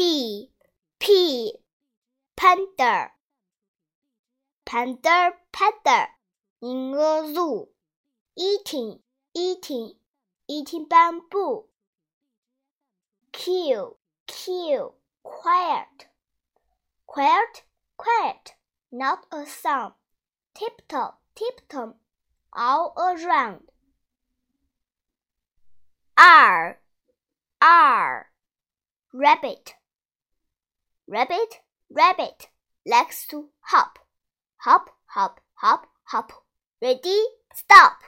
P P panda panda panda in a zoo eating eating eating bamboo. Q Q quiet. Quiet quiet not a sound. Tiptoe tiptoe all around. R R rabbit rabbit rabbit likes to hop. Hop hop hop hop. Ready stop